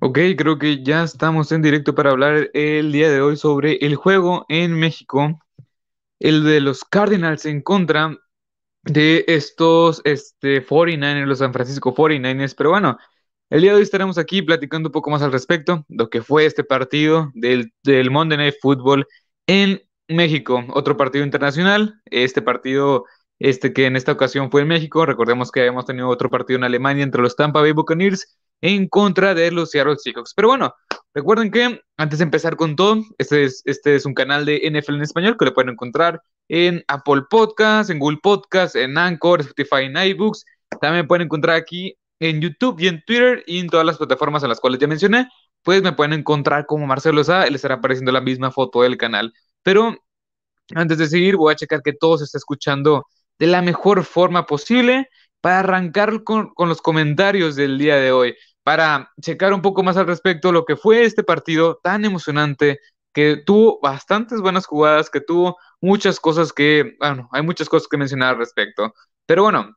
Ok, creo que ya estamos en directo para hablar el día de hoy sobre el juego en México, el de los Cardinals en contra de estos este, 49ers, los San Francisco 49ers. Pero bueno, el día de hoy estaremos aquí platicando un poco más al respecto lo que fue este partido del, del Monday Night Football en México, otro partido internacional, este partido este que en esta ocasión fue en México, recordemos que habíamos tenido otro partido en Alemania entre los Tampa Bay Buccaneers en contra de los Seattle Seahawks. Pero bueno, recuerden que antes de empezar con todo, este es, este es un canal de NFL en español que lo pueden encontrar en Apple Podcasts, en Google Podcasts, en Anchor, Spotify, en iBooks. También pueden encontrar aquí en YouTube y en Twitter y en todas las plataformas en las cuales ya mencioné. Pues me pueden encontrar como Marcelo Sá, les estará apareciendo la misma foto del canal. Pero antes de seguir, voy a checar que todo se está escuchando de la mejor forma posible para arrancar con, con los comentarios del día de hoy para checar un poco más al respecto lo que fue este partido tan emocionante, que tuvo bastantes buenas jugadas, que tuvo muchas cosas que, bueno, hay muchas cosas que mencionar al respecto. Pero bueno,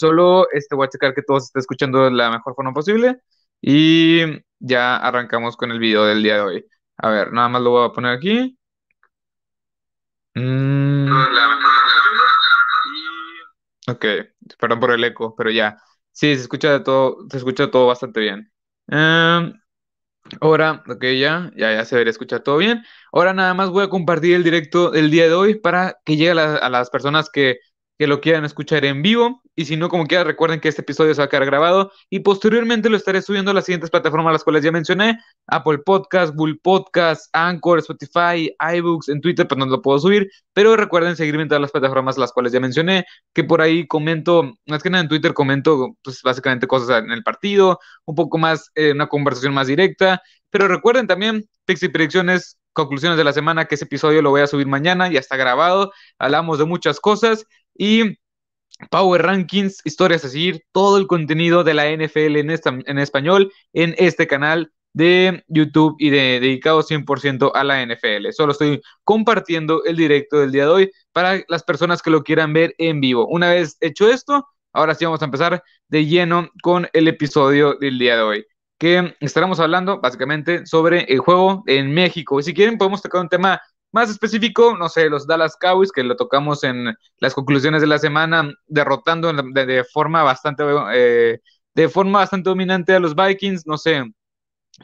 solo este, voy a checar que todo se esté escuchando de la mejor forma posible y ya arrancamos con el video del día de hoy. A ver, nada más lo voy a poner aquí. Mm. Ok, perdón por el eco, pero ya. Sí, se escucha todo, se escucha todo bastante bien. Em, ahora, ok, ya, ya, ya se debería escuchar todo bien. Ahora nada más voy a compartir el directo del día de hoy para que llegue a las personas que que lo quieran escuchar en vivo. Y si no, como quiera, recuerden que este episodio se va a quedar grabado y posteriormente lo estaré subiendo a las siguientes plataformas, las cuales ya mencioné: Apple Podcast, Google Podcast, Anchor, Spotify, iBooks, en Twitter, pues no lo puedo subir. Pero recuerden seguirme en todas las plataformas, las cuales ya mencioné, que por ahí comento, más que nada en Twitter, comento, pues básicamente cosas en el partido, un poco más, eh, una conversación más directa. Pero recuerden también, Pixie Predicciones conclusiones de la semana, que ese episodio lo voy a subir mañana, ya está grabado, hablamos de muchas cosas y Power Rankings, historias a seguir, todo el contenido de la NFL en, en español en este canal de YouTube y de, dedicado 100% a la NFL. Solo estoy compartiendo el directo del día de hoy para las personas que lo quieran ver en vivo. Una vez hecho esto, ahora sí vamos a empezar de lleno con el episodio del día de hoy que estaremos hablando básicamente sobre el juego en México. Y si quieren, podemos tocar un tema más específico, no sé, los Dallas Cowboys, que lo tocamos en las conclusiones de la semana, derrotando de, forma bastante eh, de forma bastante dominante a los Vikings, no sé,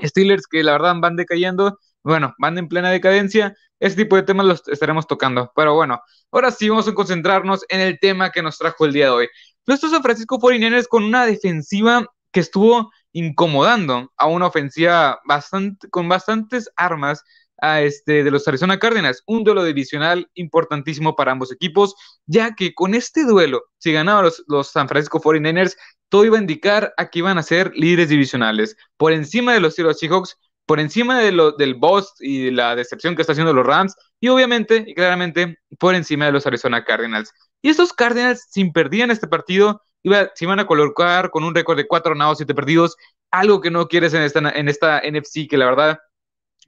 Steelers que la verdad van decayendo, bueno, van en plena decadencia, este tipo de temas los estaremos tocando. Pero bueno, ahora sí vamos a concentrarnos en el tema que nos trajo el día de hoy. Nuestro San Francisco 49ers con una defensiva que estuvo incomodando a una ofensiva bastante, con bastantes armas a este, de los Arizona Cardinals. Un duelo divisional importantísimo para ambos equipos, ya que con este duelo, si ganaban los, San Francisco 49ers, todo iba a indicar a que iban a ser líderes divisionales. Por encima de los Seahawks, por encima del boss y la decepción que está haciendo los Rams, y obviamente y claramente por encima de los Arizona Cardinals. Y estos Cardinals, sin perdían este partido, iba, se iban a colocar con un récord de 4 ganados, 7 perdidos, algo que no quieres en esta, en esta NFC, que la verdad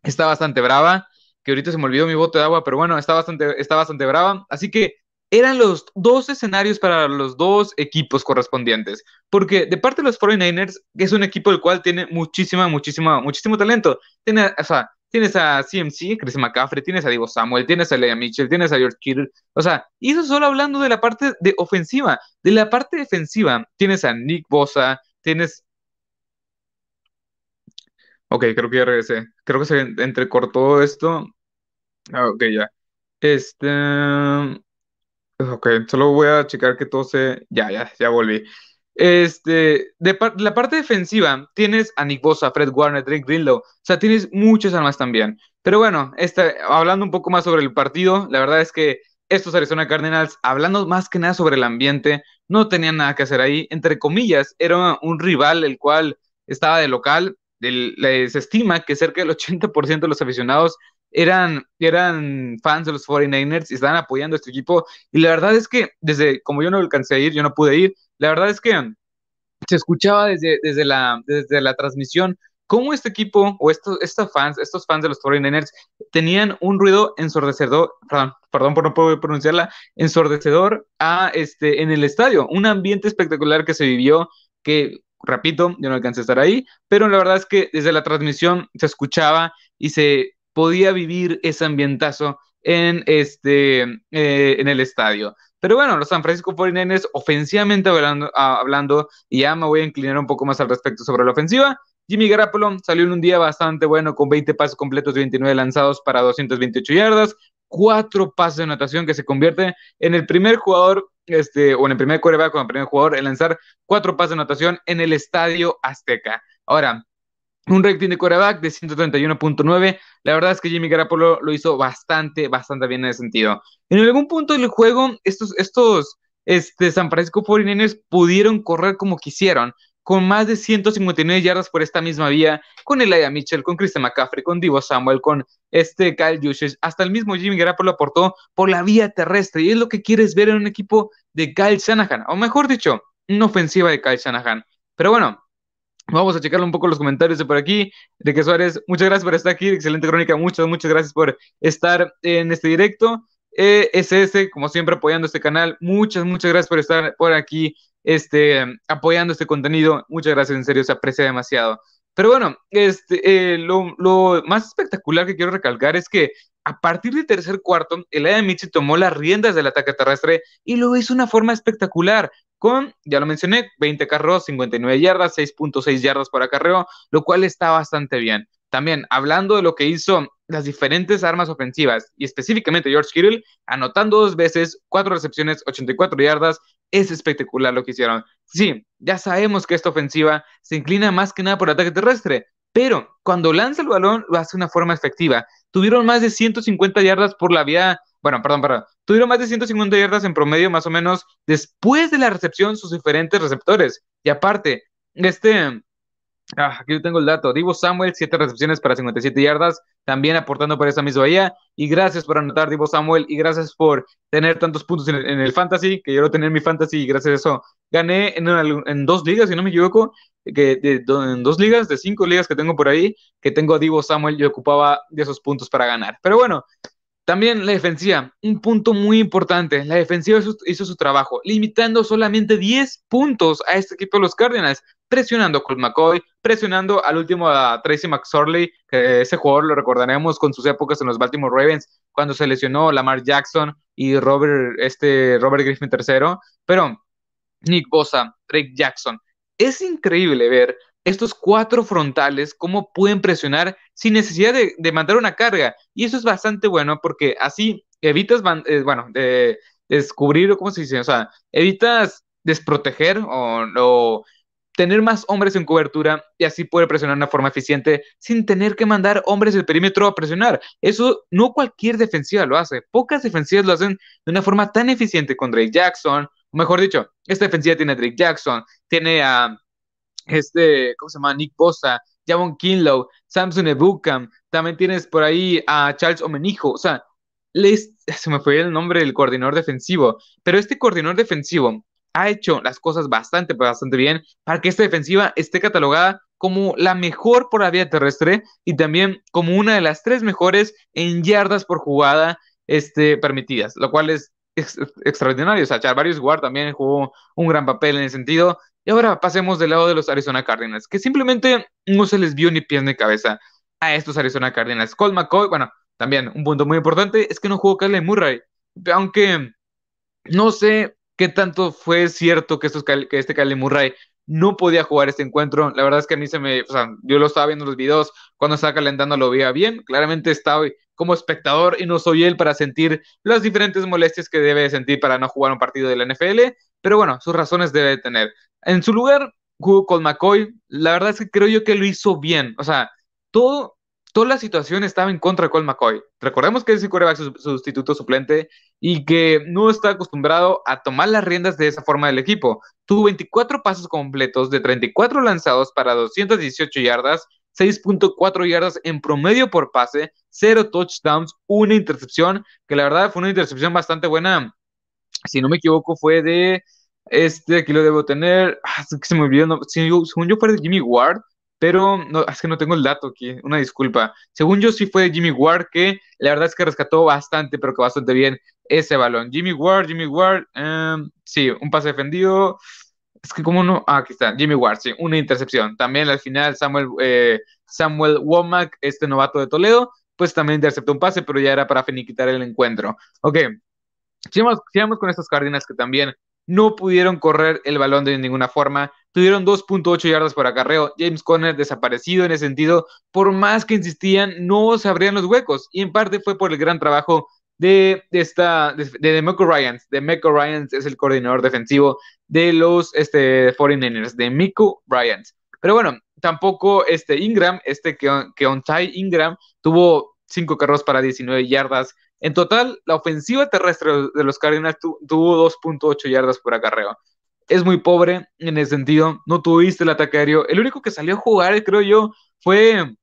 está bastante brava, que ahorita se me olvidó mi bote de agua, pero bueno, está bastante, está bastante brava. Así que eran los dos escenarios para los dos equipos correspondientes. Porque de parte de los 49ers, que es un equipo el cual tiene muchísima, muchísima, muchísimo talento. Tiene, o sea, tienes a CMC, Chris McCaffrey, tienes a Divo Samuel, tienes a Leia Mitchell, tienes a George Kittle. O sea, y eso solo hablando de la parte de ofensiva. De la parte defensiva, tienes a Nick Bosa, tienes. Ok, creo que ya regresé. Creo que se entrecortó esto. Ah, ok, ya. Este. Ok, solo voy a checar que todo se. Ya, ya, ya volví. Este, la parte defensiva, tienes a Nick Bosa, Fred Warner, Drake Greenlow, o sea, tienes muchas armas también. Pero bueno, este, hablando un poco más sobre el partido, la verdad es que estos Arizona Cardinals, hablando más que nada sobre el ambiente, no tenían nada que hacer ahí. Entre comillas, era un rival el cual estaba de local. se estima que cerca del 80% de los aficionados eran, eran fans de los 49ers y estaban apoyando a este equipo. Y la verdad es que desde, como yo no alcancé a ir, yo no pude ir, la verdad es que se escuchaba desde, desde, la, desde la transmisión cómo este equipo o estos, estos fans, estos fans de los 49ers tenían un ruido ensordecedor, perdón, perdón por no poder pronunciarla, ensordecedor a este, en el estadio, un ambiente espectacular que se vivió, que repito, yo no alcancé a estar ahí, pero la verdad es que desde la transmisión se escuchaba y se podía vivir ese ambientazo en, este, eh, en el estadio. Pero bueno, los San Francisco 49ers, ofensivamente hablando, ah, hablando, y ya me voy a inclinar un poco más al respecto sobre la ofensiva. Jimmy Garoppolo salió en un día bastante bueno con 20 pasos completos y 29 lanzados para 228 yardas, cuatro pases de anotación que se convierte en el primer jugador, este, o en el primer quarterback como el primer jugador en lanzar cuatro pases de anotación en el estadio Azteca. Ahora, un rating de quarterback de 131.9. La verdad es que Jimmy Garoppolo lo hizo bastante, bastante bien en ese sentido. En algún punto del juego, estos, estos este, San Francisco 49ers pudieron correr como quisieron, con más de 159 yardas por esta misma vía, con Elijah Mitchell, con Christian McCaffrey, con Divo Samuel, con este Kyle Juszczyk, hasta el mismo Jimmy Garoppolo aportó por la vía terrestre, y es lo que quieres ver en un equipo de Kyle Shanahan, o mejor dicho, una ofensiva de Kyle Shanahan. Pero bueno, Vamos a checar un poco los comentarios de por aquí. De que Suárez, muchas gracias por estar aquí. Excelente crónica, muchas, muchas gracias por estar en este directo. Eh, SS, como siempre, apoyando este canal. Muchas, muchas gracias por estar por aquí, este, apoyando este contenido. Muchas gracias, en serio, se aprecia demasiado. Pero bueno, este, eh, lo, lo, más espectacular que quiero recalcar es que a partir del tercer cuarto, el Michi tomó las riendas del ataque terrestre y lo hizo de una forma espectacular con, ya lo mencioné, 20 carros, 59 yardas, 6.6 yardas por acarreo, lo cual está bastante bien. También, hablando de lo que hizo las diferentes armas ofensivas y específicamente George Kittle, anotando dos veces, cuatro recepciones, 84 yardas, es espectacular lo que hicieron. Sí, ya sabemos que esta ofensiva se inclina más que nada por ataque terrestre, pero cuando lanza el balón lo hace de una forma efectiva. Tuvieron más de 150 yardas por la vía bueno, perdón, perdón, tuvieron más de 150 yardas en promedio más o menos después de la recepción sus diferentes receptores. Y aparte, este, ah, aquí tengo el dato, Divo Samuel, 7 recepciones para 57 yardas, también aportando por esa misma vía. Y gracias por anotar, Divo Samuel, y gracias por tener tantos puntos en el, fantasy, que yo lo tenía en mi fantasy y gracias a eso gané en, dos ligas, si no me equivoco, que en dos ligas, de cinco ligas que tengo por ahí, que tengo a Divo Samuel, yo ocupaba de esos puntos para ganar. Pero bueno, también la defensiva, un punto muy importante. La defensiva hizo, su trabajo, limitando solamente 10 puntos a este equipo de los Cardinals, presionando a Colt McCoy, presionando al último a Tracy McSorley, que ese jugador lo recordaremos con sus épocas en los Baltimore Ravens, cuando se lesionó Lamar Jackson y Robert, este, Robert Griffin III. Pero Nick Bosa, Drake Jackson. Es increíble ver estos cuatro frontales, cómo pueden presionar sin necesidad de, mandar una carga. Y eso es bastante bueno porque así evitas, eh, bueno, de, descubrir, ¿cómo se dice? O sea, evitas desproteger o, tener más hombres en cobertura y así poder presionar de una forma eficiente sin tener que mandar hombres del perímetro a presionar. Eso no cualquier defensiva lo hace. Pocas defensivas lo hacen de una forma tan eficiente con Drake Jackson. O mejor dicho, esta defensiva tiene a Drake Jackson, tiene a este, ¿cómo se llama? Nick Bosa, Javon Kinlow, Samson Ebukam, también tienes por ahí a Charles Omenijo, o sea, les, se me fue el nombre del coordinador defensivo, pero este coordinador defensivo ha hecho las cosas bastante, bastante bien para que esta defensiva esté catalogada como la mejor por la vía terrestre y también como una de las tres mejores en yardas por jugada este, permitidas, lo cual es extraordinario. O sea, Charvarius Ward también jugó un gran papel en ese sentido. Y ahora pasemos del lado de los Arizona Cardinals, que simplemente no se les vio ni pies ni cabeza a estos Arizona Cardinals. Colt McCoy, bueno, también un punto muy importante es que no jugó Kyle Murray, aunque no sé qué tanto fue cierto que, estos, que este Kyle Murray no podía jugar este encuentro. La verdad es que a mí se me, o sea, yo lo estaba viendo en los videos, cuando estaba calentando lo veía bien. Claramente estaba como espectador y no soy él para sentir las diferentes molestias que debe sentir para no jugar un partido de la NFL, pero bueno, sus razones debe tener. En su lugar, jugó con McCoy. La verdad es que creo yo que lo hizo bien. O sea, todo, toda la situación estaba en contra de Colt McCoy. Recordemos que es el quarterback sustituto suplente y que no está acostumbrado a tomar las riendas de esa forma del equipo. Tuvo 24 pasos completos de 34 lanzados para 218 yardas, 6.4 yardas en promedio por pase, 0 touchdowns, una intercepción, que la verdad fue una intercepción bastante buena. Si no me equivoco, fue de este, aquí lo debo tener. Ah, se me olvidó. según yo fue de Jimmy Ward, pero no, es que no tengo el dato aquí. Una disculpa. Según yo sí fue de Jimmy Ward, que la verdad es que rescató bastante, pero que bastante bien ese balón. Jimmy Ward, Jimmy Ward, em, sí, un pase defendido. es que como no, ah, aquí está, Jimmy Ward, sí, una intercepción. También al final Samuel, eh, Samuel Womack, este novato de Toledo, pues también interceptó un pase, pero ya era para finiquitar el encuentro. Ok, sigamos, sigamos con estos Cardinals que también no pudieron correr el balón de ninguna forma. Tuvieron 2.8 yardas por acarreo. James Conner desaparecido en ese sentido. Por más que insistían, no se abrían los huecos. Y en parte fue por el gran trabajo de, esta, de, de Demeco Ryans. Demeco Ryans es el coordinador defensivo de los este, 49ers, de Miko Ryans. Pero bueno, tampoco este Ingram, este que, que Ingram, tuvo 5 carros para 19 yardas. En total, la ofensiva terrestre de los Cardinals tuvo 2.8 yardas por acarreo. Es muy pobre en ese sentido, no tuviste el ataque aéreo. El único que salió a jugar, creo yo, fue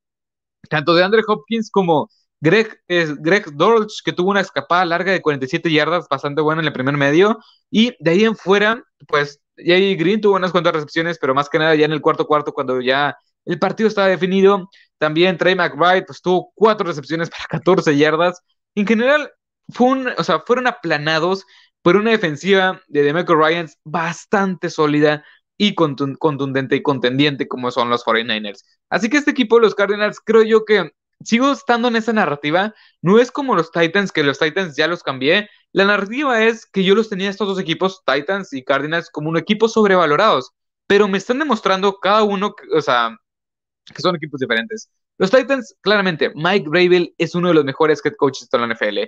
tanto de Andre Hopkins como Greg, Greg Dortch, que tuvo una escapada larga de 47 yardas, bastante buena en el primer medio. Y de ahí en fuera, pues, Jay Green tuvo unas cuantas recepciones, pero más que nada ya en el cuarto cuarto, cuando ya el partido estaba definido. También Trey McBride, pues, tuvo cuatro recepciones para 14 yardas. En general, fue o sea, fueron aplanados por una defensiva de Demeco Ryans bastante sólida y contundente y contendiente como son los 49ers. Así que este equipo, los Cardinals, creo yo que sigo estando en esa narrativa. No es como los Titans, que los Titans ya los cambié. La narrativa es que yo los tenía estos dos equipos, Titans y Cardinals, como un equipo sobrevalorados. Pero me están demostrando cada uno, o sea, que son equipos diferentes. Los Titans, claramente, Mike Rabel es uno de los mejores head coaches de la NFL.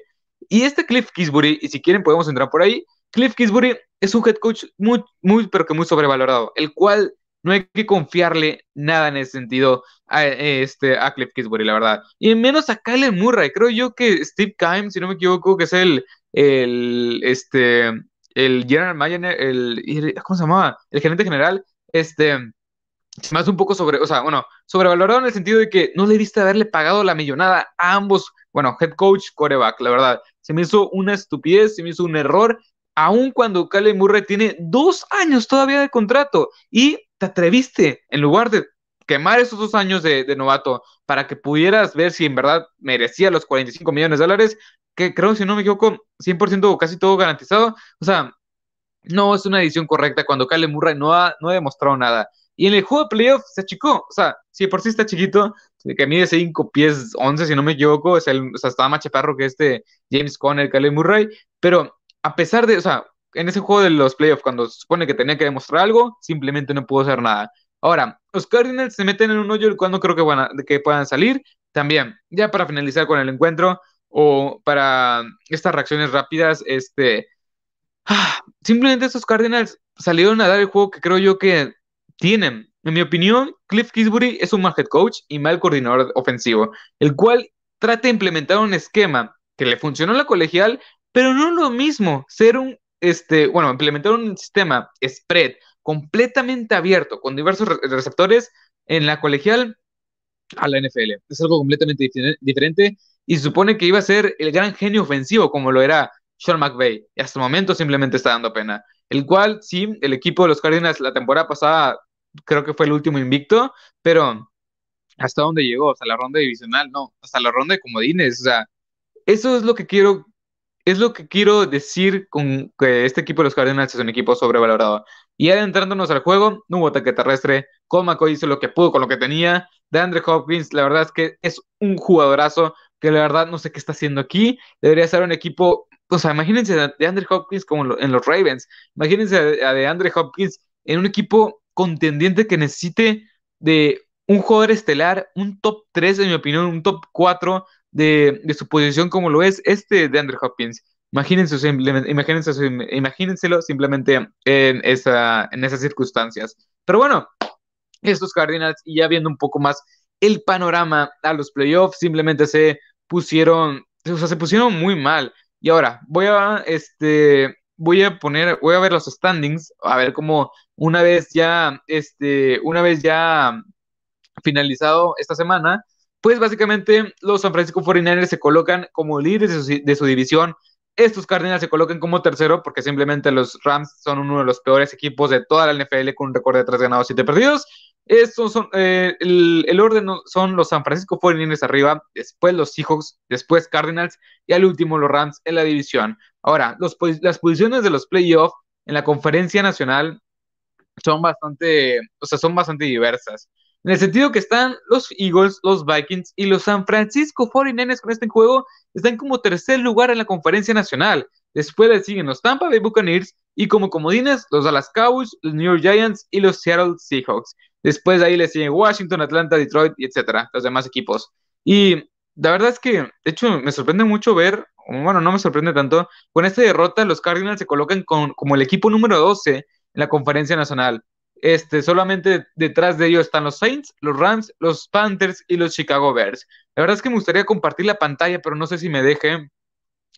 Y este Cliff Kisbury, y si quieren podemos entrar por ahí, Cliff Kisbury es un head coach muy, muy, pero que muy sobrevalorado, el cual no hay que confiarle nada en ese sentido a, este, a Cliff Kisbury, la verdad. Y menos a Kyle Murray. Creo yo que Steve Kime, si no me equivoco, que es el, el, este, el general manager, el, ¿cómo se llamaba? El gerente general, este, se me hace un poco sobre, o sea, bueno, sobrevalorado en el sentido de que no le diste haberle pagado la millonada a ambos, bueno, head coach, coreback, la verdad. Se me hizo una estupidez, se me hizo un error, aun cuando Kyle Murray tiene dos años todavía de contrato y te atreviste, en lugar de quemar esos dos años de, novato para que pudieras ver si en verdad merecía los 45 millones de dólares, que creo, si no me equivoco, 100% casi todo garantizado. O sea, no es una edición correcta cuando Kyle Murray no ha, no ha demostrado nada. Y en el juego de playoff se achicó. O sea, si por sí está chiquito, que mide 5 pies 11, si no me equivoco, es el, o sea, estaba más chaparro que este James Conner, Caleb Murray. Pero a pesar de, o sea, en ese juego de los playoffs, cuando se supone que tenía que demostrar algo, simplemente no pudo hacer nada. Ahora, los Cardinals se meten en un hoyo cuando creo que, van que puedan salir. También, ya para finalizar con el encuentro o para estas reacciones rápidas, este, ah, simplemente estos Cardinals salieron a dar el juego que creo yo que tienen. En mi opinión, Cliff Kisbury es un mal head coach y mal coordinador ofensivo, el cual trata de implementar un esquema que le funcionó en la colegial, pero no lo mismo ser un, este, bueno, implementar un sistema spread completamente abierto con diversos receptores en la colegial a la NFL. Es algo completamente diferente y se supone que iba a ser el gran genio ofensivo como lo era Sean McVay y hasta el momento simplemente está dando pena el cual sí, el equipo de los Cardinals la temporada pasada creo que fue el último invicto, pero ¿hasta dónde llegó? Hasta la ronda divisional, no, hasta la ronda de comodines, o sea, eso es lo que quiero, es lo que quiero decir con que este equipo de los Cardinals es un equipo sobrevalorado. Y adentrándonos al juego, no hubo ataque terrestre, Cole McCoy hizo lo que pudo con lo que tenía, de Andre Hopkins, la verdad es que es un jugadorazo que la verdad no sé qué está haciendo aquí, debería ser un equipo o sea, imagínense de Andre Hopkins como en los Ravens. Imagínense a de Hopkins en un equipo contendiente que necesite de un jugador estelar, un top 3, en mi opinión, un top 4 de, su posición como lo es este de Andre Hopkins. Imagínense, imagínense, imagínenselo simplemente en, esa, en esas circunstancias. Pero bueno, estos Cardinals, y ya viendo un poco más el panorama a los playoffs, simplemente se pusieron, o sea, se pusieron muy mal. Y ahora, voy a, este, voy a poner, voy a ver los standings, a ver cómo una vez ya, este, una vez ya finalizado esta semana, pues básicamente los San Francisco 49ers se colocan como líderes de su, división. Estos Cardinals se colocan como tercero porque simplemente los Rams son uno de los peores equipos de toda la NFL con un récord de 3 ganados, 7 perdidos. Estos son, eh, el, orden son los San Francisco 49ers arriba, después los Seahawks, después Cardinals y al último los Rams en la división. Ahora, las posiciones de los playoffs en la conferencia nacional son bastante, o sea, son bastante diversas. En el sentido que están los Eagles, los Vikings y los San Francisco 49ers con este juego, están como tercer lugar en la conferencia nacional. Después le siguen los Tampa Bay Buccaneers y como comodines los Dallas Cowboys, los New York Giants y los Seattle Seahawks. Después de ahí le siguen Washington, Atlanta, Detroit etcétera, los demás equipos. Y la verdad es que, de hecho, me sorprende mucho ver, bueno, no me sorprende tanto, con esta derrota los Cardinals se colocan con, como el equipo número 12 en la conferencia nacional. Este, solamente detrás de ellos están los Saints, los Rams, los Panthers y los Chicago Bears. La verdad es que me gustaría compartir la pantalla, pero no sé si me deje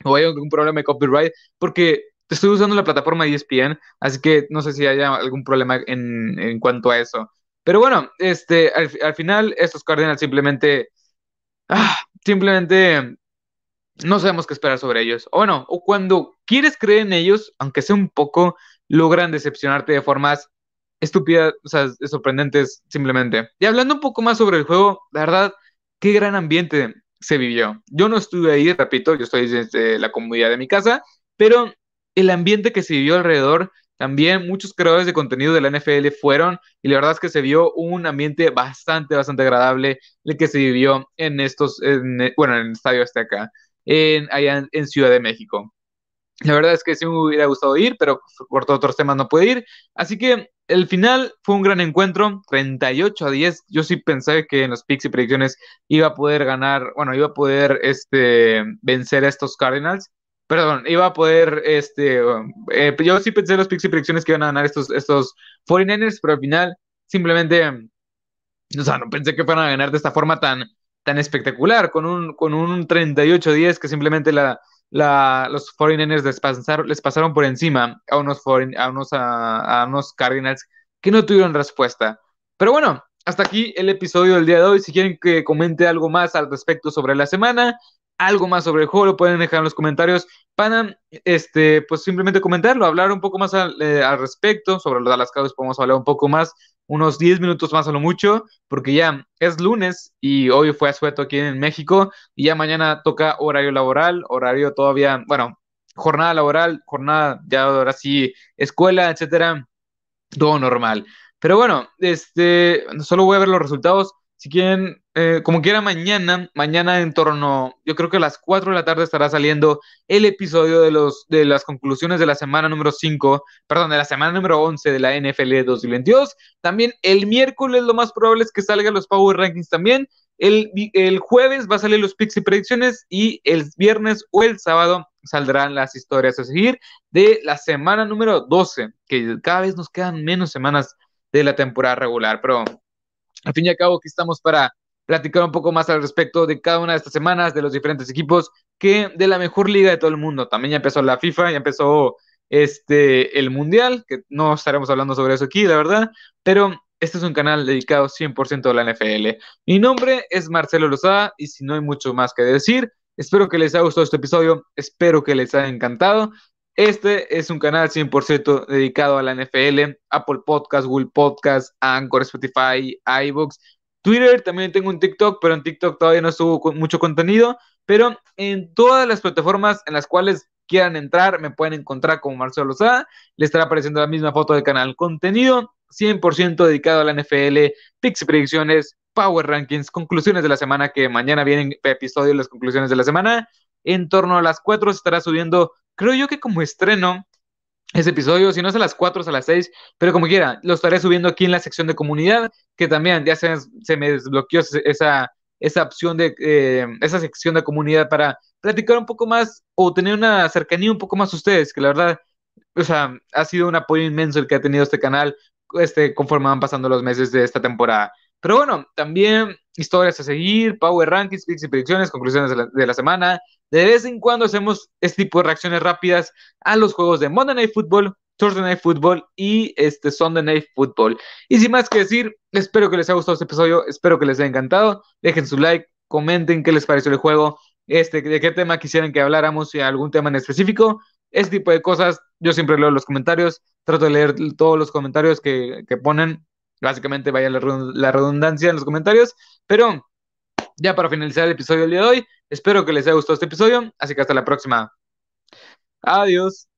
o hay algún problema de copyright, porque estoy usando la plataforma ESPN, así que no sé si haya algún problema en, en cuanto a eso. Pero bueno, este, al, final estos Cardinals simplemente, ah, simplemente no sabemos qué esperar sobre ellos. O bueno, o cuando quieres creer en ellos, aunque sea un poco, logran decepcionarte de formas estúpidas, o sea, sorprendentes simplemente. Y hablando un poco más sobre el juego, la verdad, qué gran ambiente se vivió. Yo no estuve ahí, repito, yo estoy desde la comunidad de mi casa, pero el ambiente que se vivió alrededor, también muchos creadores de contenido de la NFL fueron y la verdad es que se vio un ambiente bastante, bastante agradable el que se vivió en estos, bueno, en el Estadio Azteca, en, allá en Ciudad de México. La verdad es que sí me hubiera gustado ir, pero por todos otros temas no pude ir. Así que el final fue un gran encuentro, 38 a 10. Yo sí pensé que en los picks y predicciones iba a poder ganar, bueno, iba a poder este, vencer a estos Cardinals. Perdón, iba a poder, este, eh, yo sí pensé en los picks y predicciones que iban a ganar estos, estos 49ers, pero al final simplemente, o sea, no pensé que fueran a ganar de esta forma tan, tan espectacular, con un, con un 38-10 que simplemente la, la, los 49ers les pasaron, les pasaron por encima a unos, a, unos, a, unos Cardinals que no tuvieron respuesta. Pero bueno, hasta aquí el episodio del día de hoy. Si quieren que comente algo más al respecto sobre la semana, algo más sobre el juego, lo pueden dejar en los comentarios para, este, pues simplemente comentarlo, hablar un poco más al, eh, respecto. Sobre los Dallas Cowboys podemos hablar un poco más unos 10 minutos más a lo mucho, porque ya es lunes y hoy fue asueto aquí en México y ya mañana toca horario laboral, horario todavía, bueno, jornada laboral, jornada ya ahora sí, escuela, etcétera, todo normal. Pero bueno, este, solo voy a ver los resultados. Si quieren, eh, como quiera, mañana, mañana en torno, yo creo que a las 4 de la tarde estará saliendo el episodio de, los, de las conclusiones de la semana número 5, perdón, de la semana número 11 de la NFL 2022. También el miércoles lo más probable es que salgan los Power Rankings también. El, el jueves va a salir los picks y predicciones y el viernes o el sábado saldrán las historias a seguir de la semana número 12, que cada vez nos quedan menos semanas de la temporada regular, pero al fin y al cabo, aquí estamos para platicar un poco más al respecto de cada una de estas semanas, de los diferentes equipos, que de la mejor liga de todo el mundo. También ya empezó la FIFA, ya empezó este, el Mundial, que no estaremos hablando sobre eso aquí, la verdad, pero este es un canal dedicado 100% a la NFL. Mi nombre es Marcelo Lozada y si no hay mucho más que decir, espero que les haya gustado este episodio, espero que les haya encantado este es un canal 100% dedicado a la NFL, Apple Podcast, Google Podcast, Anchor, Spotify, iBooks, Twitter, también tengo un TikTok, pero en TikTok todavía no subo mucho contenido, pero en todas las plataformas en las cuales quieran entrar, me pueden encontrar como Marcelo Lozada, le estará apareciendo la misma foto del canal. Contenido 100% dedicado a la NFL, picks y predicciones, Power Rankings, conclusiones de la semana, que mañana vienen episodios las conclusiones de la semana. En torno a las 4 se estará subiendo creo yo que como estreno ese episodio, si no es a las 4, es a las 6, pero como quiera, lo estaré subiendo aquí en la sección de comunidad, que también ya se, se me desbloqueó esa, esa opción de, eh, esa sección de comunidad para platicar un poco más o tener una cercanía un poco más a ustedes, que la verdad, o sea, ha sido un apoyo inmenso el que ha tenido este canal este, conforme van pasando los meses de esta temporada. Pero bueno, también historias a seguir, Power Rankings, picks y predicciones, conclusiones de la, de la, semana. De vez en cuando hacemos este tipo de reacciones rápidas a los juegos de Monday Night Football, Thursday Night Football y este Sunday Night Football. Y sin más que decir, espero que les haya gustado este episodio, espero que les haya encantado. Dejen su like, comenten qué les pareció el juego, este, de qué tema quisieran que habláramos, si algún tema en específico. Este tipo de cosas, yo siempre leo los comentarios, trato de leer todos los comentarios que, que ponen Básicamente vaya la, redundancia en los comentarios. Pero ya para finalizar el episodio del día de hoy, espero que les haya gustado este episodio. Así que hasta la próxima. Adiós.